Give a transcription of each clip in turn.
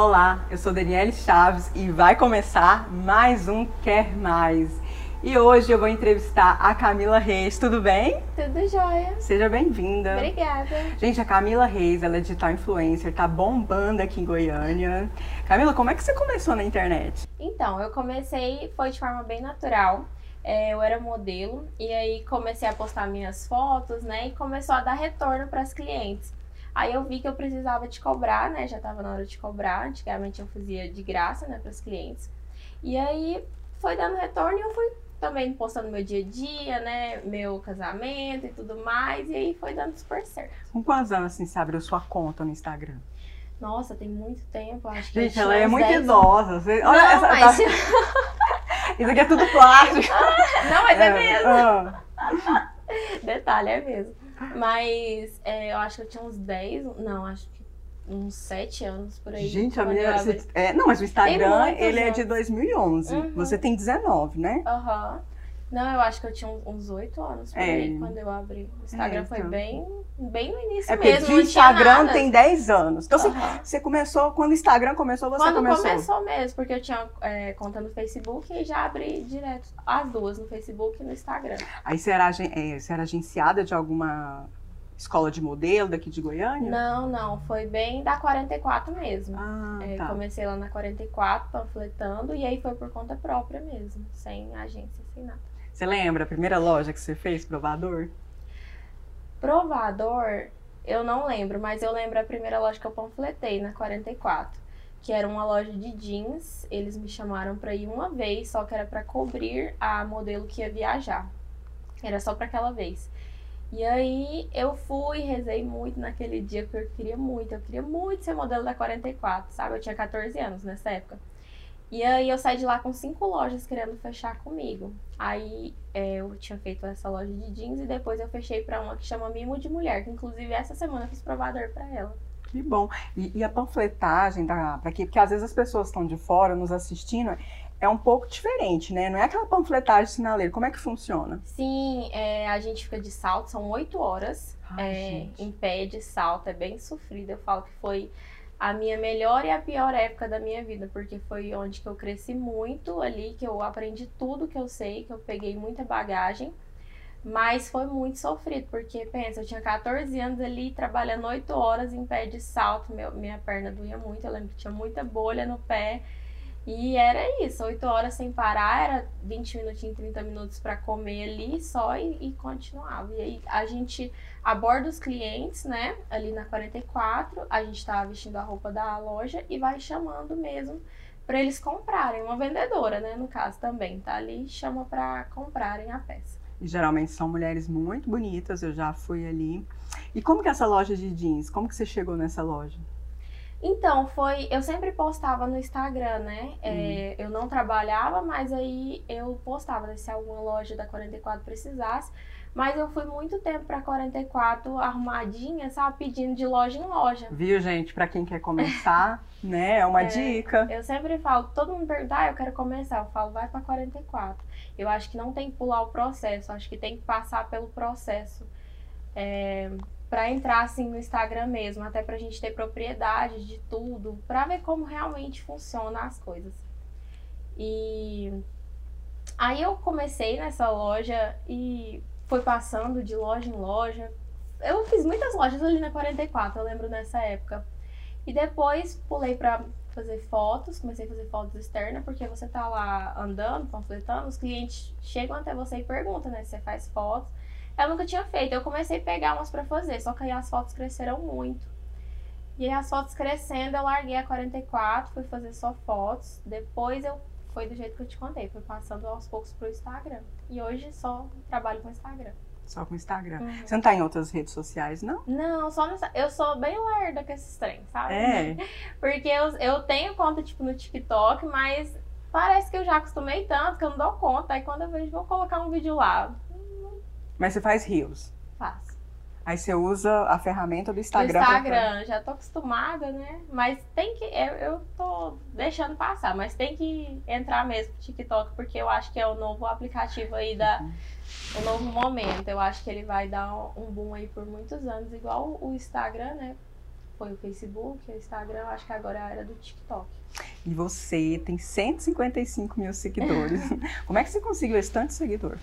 Olá, eu sou Daniele Chaves e vai começar mais um Quer Mais. E hoje eu vou entrevistar a Camila Reis, tudo bem? Tudo jóia. Seja bem-vinda. Obrigada. Gente, a Camila Reis, ela é digital influencer, tá bombando aqui em Goiânia. Camila, como é que você começou na internet? Então, eu comecei, foi de forma bem natural. É, eu era modelo e aí comecei a postar minhas fotos, né? E começou a dar retorno para as clientes. Aí eu vi que eu precisava de cobrar, né? Já estava na hora de cobrar. Antigamente eu fazia de graça, né, para os clientes. E aí foi dando retorno e eu fui também postando meu dia a dia, né? Meu casamento e tudo mais. E aí foi dando super certo. Com quantos anos assim, você abriu sua conta no Instagram? Nossa, tem muito tempo, acho que. Gente, ela é muito 10 idosa. Você... Não, Olha, essa, mas... tá- Isso aqui é tudo plástico. Não, mas é mesmo. ah. Detalhe, é mesmo. Mas é, eu acho que eu tinha uns 10, não, acho que uns 7 anos por aí. Gente, a menina. abri. você- é, não, mas o Instagram, ele é de anos. 2011. Uhum. Você tem 19, né? Aham. Não, eu acho que eu tinha uns- 8 anos por É. aí quando eu abri. O Instagram É, foi então. bem, bem no início É porque mesmo. de tinha Instagram tem 10 anos. Então, você, Aham. você começou, quando o Instagram começou, você Quando começou. começou mesmo, porque eu tinha é, conta no Facebook e já abri direto as duas, no Facebook e no Instagram. Aí você era, é, você era agenciada de alguma escola de modelo daqui de Goiânia? Não, não, foi bem da 44 mesmo. Ah, É, tá. Comecei lá na 44, panfletando, e aí foi por conta própria mesmo, sem agência, sem nada. Você lembra a primeira loja que você fez, provador? Provador, eu não lembro, mas eu lembro a primeira loja que eu panfletei na 44, que era uma loja de jeans. Eles me chamaram pra ir uma vez, só que era pra cobrir a modelo que ia viajar. Era só pra aquela vez. E aí eu fui, rezei muito naquele dia, porque eu queria muito, eu queria muito ser modelo da 44, sabe? Eu tinha 14 anos nessa época. E aí eu saí de lá com cinco lojas querendo fechar comigo. Aí é, eu tinha feito essa loja de jeans e depois eu fechei pra uma que chama Mimo de Mulher, que inclusive essa semana eu fiz provador pra ela. Que bom. E, e a panfletagem da, pra quê? Porque às vezes as pessoas estão de fora nos assistindo, é um pouco diferente, né? Não é aquela panfletagem sinaleira. Como é que funciona? Sim, é, a gente fica de salto, são oito horas Ai, é, em pé de salto, é bem sofrido. Eu falo que foi a minha melhor e a pior época da minha vida, porque foi onde que eu cresci muito ali, que eu aprendi tudo que eu sei, que eu peguei muita bagagem. Mas foi muito sofrido, porque pensa, eu tinha 14 anos ali trabalhando 8 horas em pé de salto, meu- minha perna doía muito, eu lembro que tinha muita bolha no pé. E era isso, 8 horas sem parar, era 20 minutinhos, 30 minutos para comer ali só e, e continuava. E aí a gente aborda os clientes, né, ali na 44, a gente tá vestindo a roupa da loja e vai chamando mesmo para eles comprarem. Uma vendedora, né, no caso também, tá ali e chama para comprarem a peça. E geralmente são mulheres muito bonitas, eu já fui ali. E como que é essa loja de jeans? Como que você chegou nessa loja? Então, foi. Eu sempre postava no Instagram, né? É, eu não trabalhava, mas aí eu postava né, se alguma loja da 44 precisasse. Mas eu fui muito tempo pra 44 arrumadinha, sabe? Pedindo de loja em loja. Viu, gente? Pra quem quer começar, né? É uma É. dica. Eu sempre falo, todo mundo pergunta, ah, eu quero começar. Eu falo, vai pra 44. Eu acho que não tem que pular o processo, acho que tem que passar pelo processo. É, para entrar assim no Instagram mesmo, até pra gente ter propriedade de tudo, pra ver como realmente funciona as coisas. E aí eu comecei nessa loja e foi passando de loja em loja. Eu fiz muitas lojas ali na 44, eu lembro nessa época. E depois pulei pra fazer fotos, comecei a fazer fotos externas, porque você tá lá andando, panfletando, os clientes chegam até você e perguntam, né, se você faz fotos. Eu nunca tinha feito, eu comecei a pegar umas pra fazer, só que aí as fotos cresceram muito. E aí as fotos crescendo, eu larguei a 44, fui fazer só fotos. Depois eu foi do jeito que eu te contei, fui passando aos poucos pro Instagram. E hoje só trabalho com Instagram. Só com Instagram. Uhum. Você não tá em outras redes sociais, não? Não, só nessa. Eu sou bem lerda com esses trem, sabe? É. Porque eu, eu tenho conta, tipo, no TikTok, mas parece que eu já acostumei tanto que eu não dou conta. Aí quando eu vejo, vou colocar um vídeo lá. Mas você faz rios. Aí você usa a ferramenta do Instagram. pra- Instagram, já tô acostumada, né? Mas tem que. Eu, eu tô deixando passar, mas tem que entrar mesmo no TikTok, porque eu acho que é o novo aplicativo aí da. O novo momento. Eu acho que ele vai dar um boom aí por muitos anos, igual o Instagram, né? foi o Facebook, o Instagram, acho que agora é a era do TikTok. E você tem 155 mil seguidores. Como é que você conseguiu esse tanto de seguidor?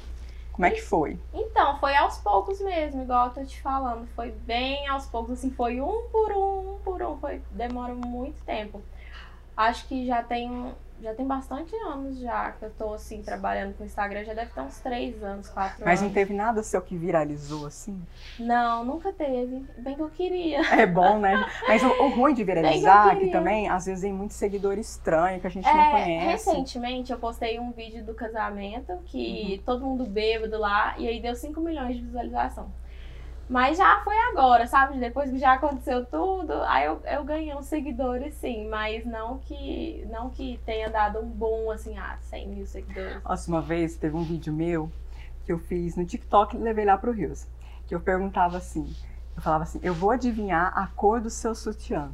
Como é que foi? Então, foi aos poucos mesmo, igual eu tô te falando. Foi bem aos poucos, assim, foi um por um, um por um. Foi, demora muito tempo. Acho que já tem já tem bastante anos já que eu tô assim trabalhando com o Instagram, já deve ter uns três anos, quatro Mas anos. não teve nada seu que viralizou assim? Não, nunca teve. Bem que eu queria. É bom, né? Mas o, o ruim de viralizar, queria. que também, às vezes, tem muito seguidor estranho que a gente É, não conhece. recentemente eu postei um vídeo do casamento que Uhum. todo mundo bêbado lá e aí deu 5 milhões de visualização. Mas já foi agora, sabe? Depois que já aconteceu tudo, aí eu, eu ganhei uns seguidores, sim, mas não que não que tenha dado um bom, assim, ah, 100 mil seguidores. Nossa, uma vez teve um vídeo meu que eu fiz no TikTok e levei lá pro Rios. Que eu perguntava assim, eu falava assim, eu vou adivinhar a cor do seu sutiã.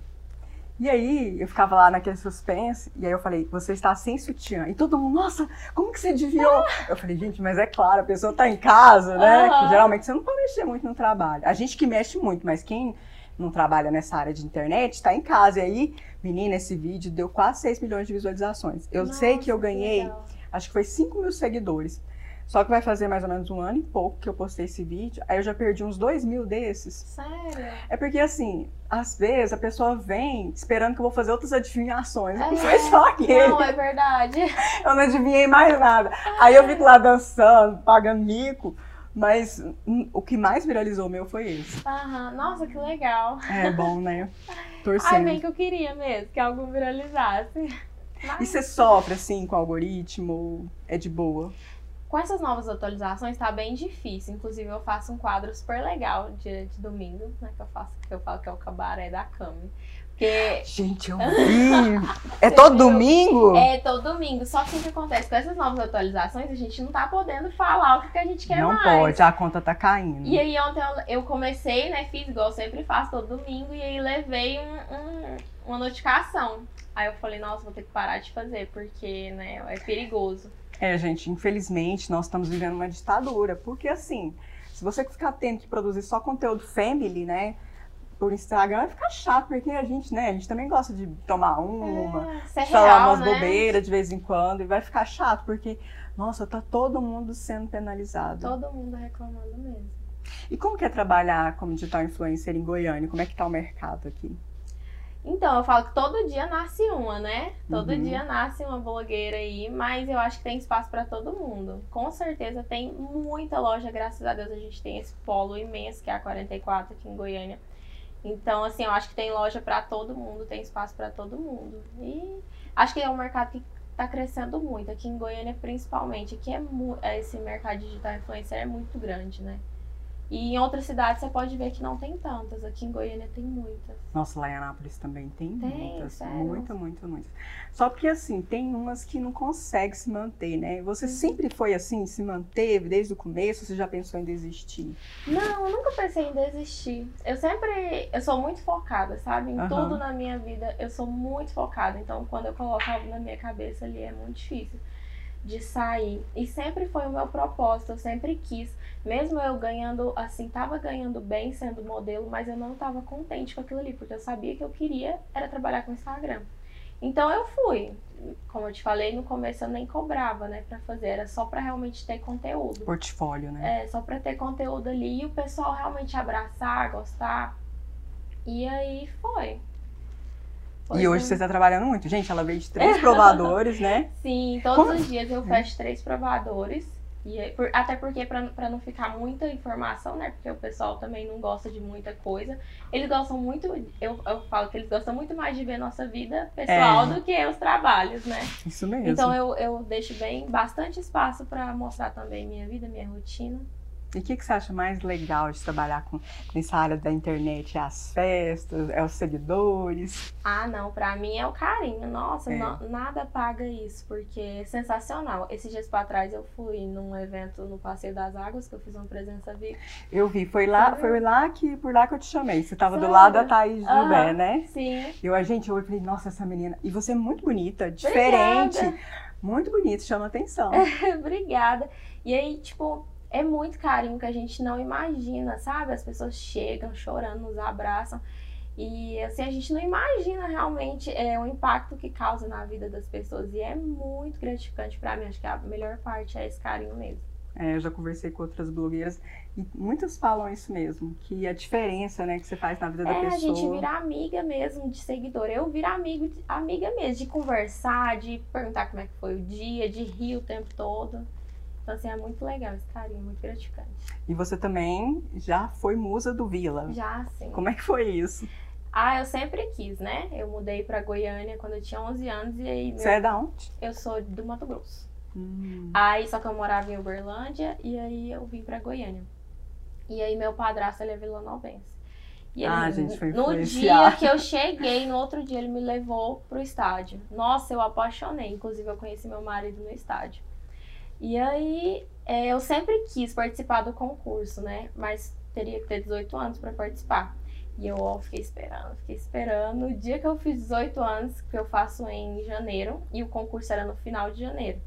E aí eu ficava lá naquele suspense, e aí eu falei, você está sem sutiã. E todo mundo, nossa, como que você adivinhou? Eu falei, gente, mas é claro, a pessoa tá em casa, né? Que geralmente você não pode mexer muito no trabalho. A gente que mexe muito, mas quem não trabalha nessa área de internet tá em casa. E aí, menina, esse vídeo deu quase 6 milhões de visualizações. Eu sei que eu Nossa, ganhei legal. acho que foi 5 mil seguidores. Só que vai fazer mais ou menos um ano e pouco que eu postei esse vídeo. Aí eu já perdi uns 2 mil desses. Sério? É porque, assim, às vezes a pessoa vem esperando que eu vou fazer outras adivinhações. É. Não foi só aquele. Não, é verdade. Eu não adivinhei mais nada. Aí eu fico lá dançando, pagando mico. Mas o que mais viralizou meu foi esse. Aham, Nossa, que legal. É bom, né? Ai, Torcendo. bem que eu queria mesmo, que algo viralizasse. E Mas... você sofre, assim, com o algoritmo? É de boa? Com essas novas atualizações tá bem difícil. Inclusive eu faço um quadro super legal de, de domingo, né? Que eu faço, que eu falo que é o cabaré da Cami. Porque Gente, eu vi! É todo viu? domingo? é todo domingo. Só que o que acontece com essas novas atualizações, a gente não tá podendo falar o que, que a gente quer não mais. pode, a conta tá caindo. E aí ontem eu, eu comecei, né? Fiz igual eu sempre faço todo domingo, e aí levei um- um- uma notificação. Aí eu falei, nossa, vou ter que parar de fazer, porque, né, é perigoso. É, gente, infelizmente nós estamos vivendo uma ditadura, porque assim, se você ficar tendo que produzir só conteúdo family, né, por Instagram, vai ficar chato, porque a gente, né, a gente também gosta de tomar uma, É, é falar real, umas né? bobeiras de vez em quando, e vai ficar chato, porque, nossa, tá todo mundo sendo penalizado. Todo mundo reclamando mesmo. E como que é trabalhar como digital influencer em Goiânia? Como é que tá o mercado aqui? Então, eu falo que todo dia nasce uma, né? Todo Uhum. dia nasce uma blogueira aí, mas eu acho que tem espaço pra todo mundo. Com certeza tem muita loja, graças a Deus a gente tem esse polo imenso que é a 44 aqui em Goiânia. Então, assim, eu acho que tem loja pra todo mundo, tem espaço pra todo mundo. E acho que é um mercado que tá crescendo muito, aqui em Goiânia principalmente. Aqui é mu- é, esse mercado digital influencer é muito grande, né? E em outras cidades você pode ver que não tem tantas. Aqui em Goiânia tem muitas. Nossa, lá em Anápolis também tem, Tem, muitas. sério? Muita, muita, muita. Só porque assim, tem umas que não conseguem se manter, né? Você Uhum. sempre foi assim, se manteve desde o começo, você já pensou em desistir? Não, eu nunca pensei em desistir. Eu sempre. Eu sou muito focada, sabe? Em Aham. tudo na minha vida, eu sou muito focada. Então, quando eu coloco algo na minha cabeça ali, é muito difícil de sair. E sempre foi o meu propósito, eu sempre quis. Mesmo eu ganhando, assim, tava ganhando bem sendo modelo, mas eu não tava contente com aquilo ali, porque eu sabia que eu queria era trabalhar com Instagram. Então eu fui. Como eu te falei, no começo eu nem cobrava, né, pra fazer, era só pra realmente ter conteúdo. Portfólio, né? É, só pra ter conteúdo ali e o pessoal realmente abraçar, gostar. E aí foi. Foi e hoje um- você está trabalhando muito. Gente, ela veio de três provadores, né? Sim, todos Como- os dias eu fecho três provadores. E aí- por- até porque pra não ficar muita informação, né? Porque o pessoal também não gosta de muita coisa. Eles gostam muito, eu, eu falo que eles gostam muito mais de ver nossa vida pessoal É. do que os trabalhos, né? Isso mesmo. Então eu, eu deixo bem bastante espaço pra mostrar também minha vida, minha rotina. E o que, que você acha mais legal de trabalhar com, nessa área da internet? É as festas, é os seguidores? Ah, não, pra mim é o carinho. Nossa, É. não- nada paga isso, porque é sensacional. Esses dias pra trás eu fui num evento no Passeio das Águas, que eu fiz uma presença VIP. Eu vi, foi lá, foi lá que por lá que eu te chamei. Você estava do lado da Thaís. Gilbert, né? Sim. Eu, a gente, eu falei, nossa, essa menina. E você é muito bonita, diferente. Obrigada. Muito bonita, chama atenção. Obrigada. E aí, tipo, é muito carinho que a gente não imagina, sabe? As pessoas chegam chorando, nos abraçam. E assim, a gente não imagina realmente é, o impacto que causa na vida das pessoas. E é muito gratificante para mim. Acho que a melhor parte é esse carinho mesmo. É, eu já conversei com outras blogueiras e muitas falam isso mesmo, que a diferença né, que você faz na vida da É, pessoa. a gente vira amiga mesmo de seguidor. Eu viro amigo, amiga mesmo, de conversar, de perguntar como é que foi o dia, de rir o tempo todo. Então, assim, é muito legal esse carinho, muito gratificante. E você também já foi musa do Vila. Já, assim. Como é que foi isso? Ah, eu sempre quis, né? Eu mudei pra Goiânia quando eu tinha 11 anos e aí meu- Você é da onde? eu sou do Mato Grosso. Hum. Aí, só que eu morava em Uberlândia e aí eu vim pra Goiânia. E aí meu padrasto, ele é vilanovense. E ele, Ah, gente, foi no dia que eu cheguei, no outro dia ele me levou pro estádio. Nossa, eu apaixonei. Inclusive, eu conheci meu marido no estádio. E aí, é, eu sempre quis participar do concurso, né? Mas teria que ter 18 anos pra participar. E eu ó, fiquei esperando, fiquei esperando. O dia que eu fiz 18 anos, que eu faço em janeiro, e o concurso era no final de janeiro.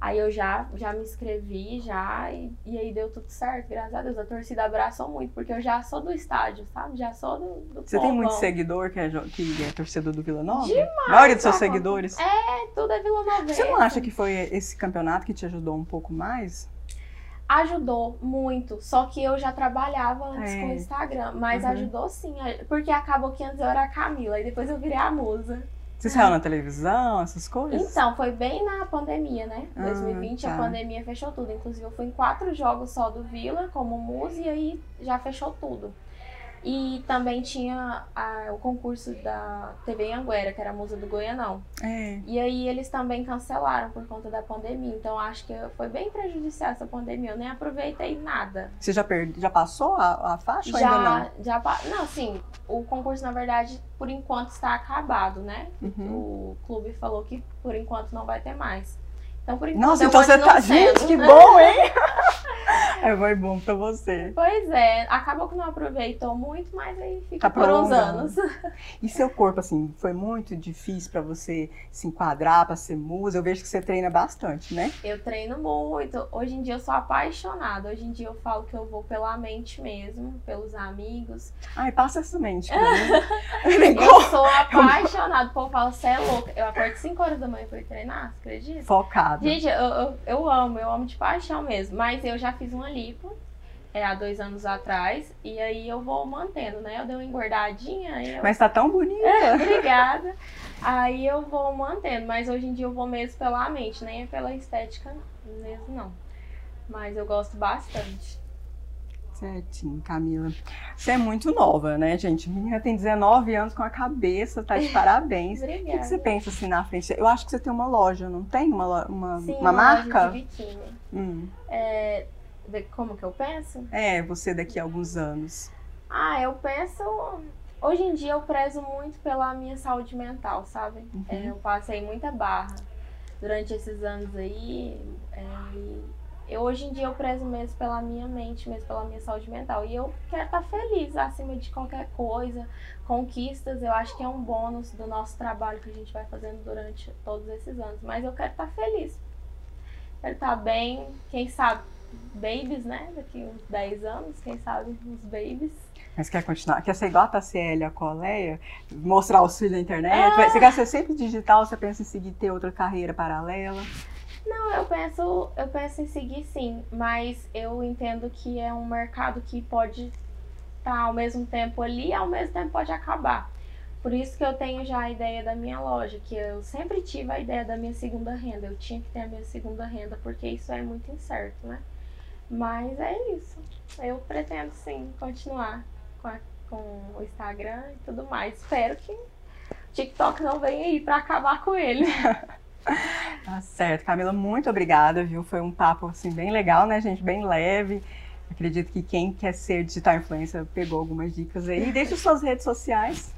Aí eu já, já me inscrevi, já, e, e aí deu tudo certo, graças a Deus. A torcida abraçou muito, porque eu já sou do estádio, sabe? Já sou do, do Você tem muito seguidor que é, que é torcedor do Vila Nova? Demais, A maioria dos seus Rafa. seguidores? É, tudo é Vila Nova. Você não acha que foi esse campeonato que te ajudou um pouco mais? Ajudou muito, só que eu já trabalhava antes É. com o Instagram, mas Uhum. ajudou sim, porque acabou que antes eu era a Camila, e depois eu virei a musa. Você saiu na televisão, essas coisas? Então, foi bem na pandemia, né? Ah, 2020 tá. a pandemia fechou tudo. Inclusive, eu fui em quatro jogos só do Vila como musa e aí já fechou tudo. E também tinha a- o concurso da TV Anguera, que era a musa do Goianão. É. E aí eles também cancelaram por conta da pandemia. Então acho que foi bem prejudicial essa pandemia. Eu nem aproveitei nada. Você já, per... já passou a, a faixa ou ainda não? Já, já. Não, assim, o concurso, na verdade, por enquanto está acabado, né? Uhum. O clube falou que por enquanto não vai ter mais. Então, por enquanto, Nossa, eu então você tá. Gente, que bom, hein? é, foi bom pra você. Pois é, acabou que não aproveitou muito, mas aí fica Tá por uns anos. E seu corpo, assim, foi muito difícil pra você se enquadrar, pra ser musa? Eu vejo que você treina bastante, né? Eu treino muito. Hoje em dia eu sou apaixonada. Hoje em dia eu falo que eu vou pela mente mesmo, pelos amigos. Ai, passa essa mente pra mim. Eu sou apaixonada. O povo fala, você é louca. Eu acordo 5 horas da manhã pra ir treinar, você acredita? Focada. Gente, eu, eu, eu amo, eu amo de paixão mesmo. Mas eu já fiz uma lipo é, há dois anos atrás. E aí eu vou mantendo, né? Eu dei uma engordadinha. Eu... Mas tá tão bonita. Obrigada. Aí eu vou mantendo. Mas hoje em dia eu vou mesmo pela mente, nem é pela estética mesmo, não. Mas eu gosto bastante. Certinho, Camila. Você é muito nova, né, gente? A menina tem 19 anos com a cabeça, tá de parabéns. O que, Obrigada. você pensa assim na frente? Eu acho que você tem uma loja, não tem? Uma, uma, Sim, uma loja marca? de biquíni. Hum. É, como que eu penso? É, você daqui a alguns anos. Ah, eu penso. Hoje em dia eu prezo muito pela minha saúde mental, sabe? Uhum. É, eu passei muita barra durante esses anos aí. é, e eu, hoje em dia eu prezo mesmo pela minha mente, mesmo pela minha saúde mental. E eu quero estar feliz acima de qualquer coisa. Conquistas, eu acho que é um bônus do nosso trabalho que a gente vai fazendo durante todos esses anos. Mas eu quero estar feliz. Quero estar bem, quem sabe, babies, né? Daqui uns 10 anos, quem sabe, uns babies. Mas quer continuar? Quer ser igual a Tassiele, a Coleia? Mostrar os filhos na internet? Vai- Você quer ser sempre digital? Você pensa em seguir ter outra carreira paralela? Não, eu penso, eu penso em seguir sim, mas eu entendo que é um mercado que pode estar ao mesmo tempo ali e ao mesmo tempo pode acabar. Por isso que eu tenho já a ideia da minha loja, que eu sempre tive a ideia da minha segunda renda. Eu tinha que ter a minha segunda renda, porque isso é muito incerto, né? Mas é isso. Eu pretendo sim continuar com, a- com o Instagram e tudo mais. Espero que o TikTok não venha aí pra acabar com ele. Tá certo, Camila, muito obrigada, viu? Foi um papo assim bem legal, né, gente? Bem leve. Acredito que quem quer ser digital influencer pegou algumas dicas aí. Deixa suas redes sociais.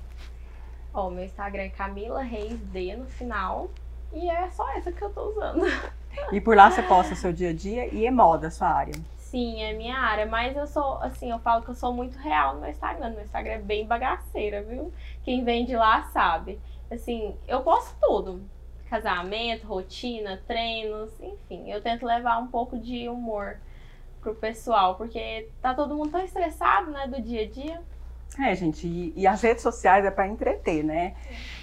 Ó, meu Instagram é Camila Reis D no final. E é só essa que eu tô usando. E por lá você posta seu dia a dia e é moda, sua área. Sim, é minha área. Mas eu sou, assim, eu falo que eu sou muito real no meu Instagram. Meu Instagram é bem bagaceira, viu? Quem vem de lá sabe. Assim, eu posto tudo. Casamento, rotina, treinos, enfim. Eu tento levar um pouco de humor pro pessoal, porque tá todo mundo tão estressado, né, do dia a dia. É, gente, e, e as redes sociais é para entreter, né?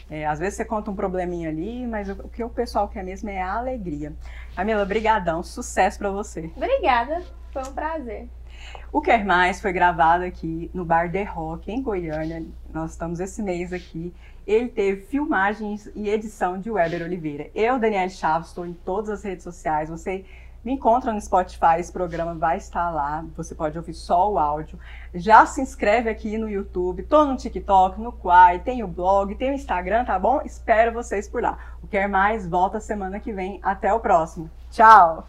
É, às vezes você conta um probleminha ali, mas o, o, que o pessoal quer mesmo é a alegria. Camila, brigadão, sucesso para você. Obrigada, foi um prazer. O Quer Mais foi gravado aqui no Bar The Rock, em Goiânia. Nós estamos esse mês aqui. Ele teve filmagens e edição de Weber Oliveira. Eu, Daniel Chaves, estou em todas as redes sociais. Você me encontra no Spotify, esse programa vai estar lá. Você pode ouvir só o áudio. Já se inscreve aqui no YouTube, tô no TikTok, no Quai, tem o blog, tem o Instagram, tá bom? Espero vocês por lá. O Quer Mais volta semana que vem. Até o próximo. Tchau!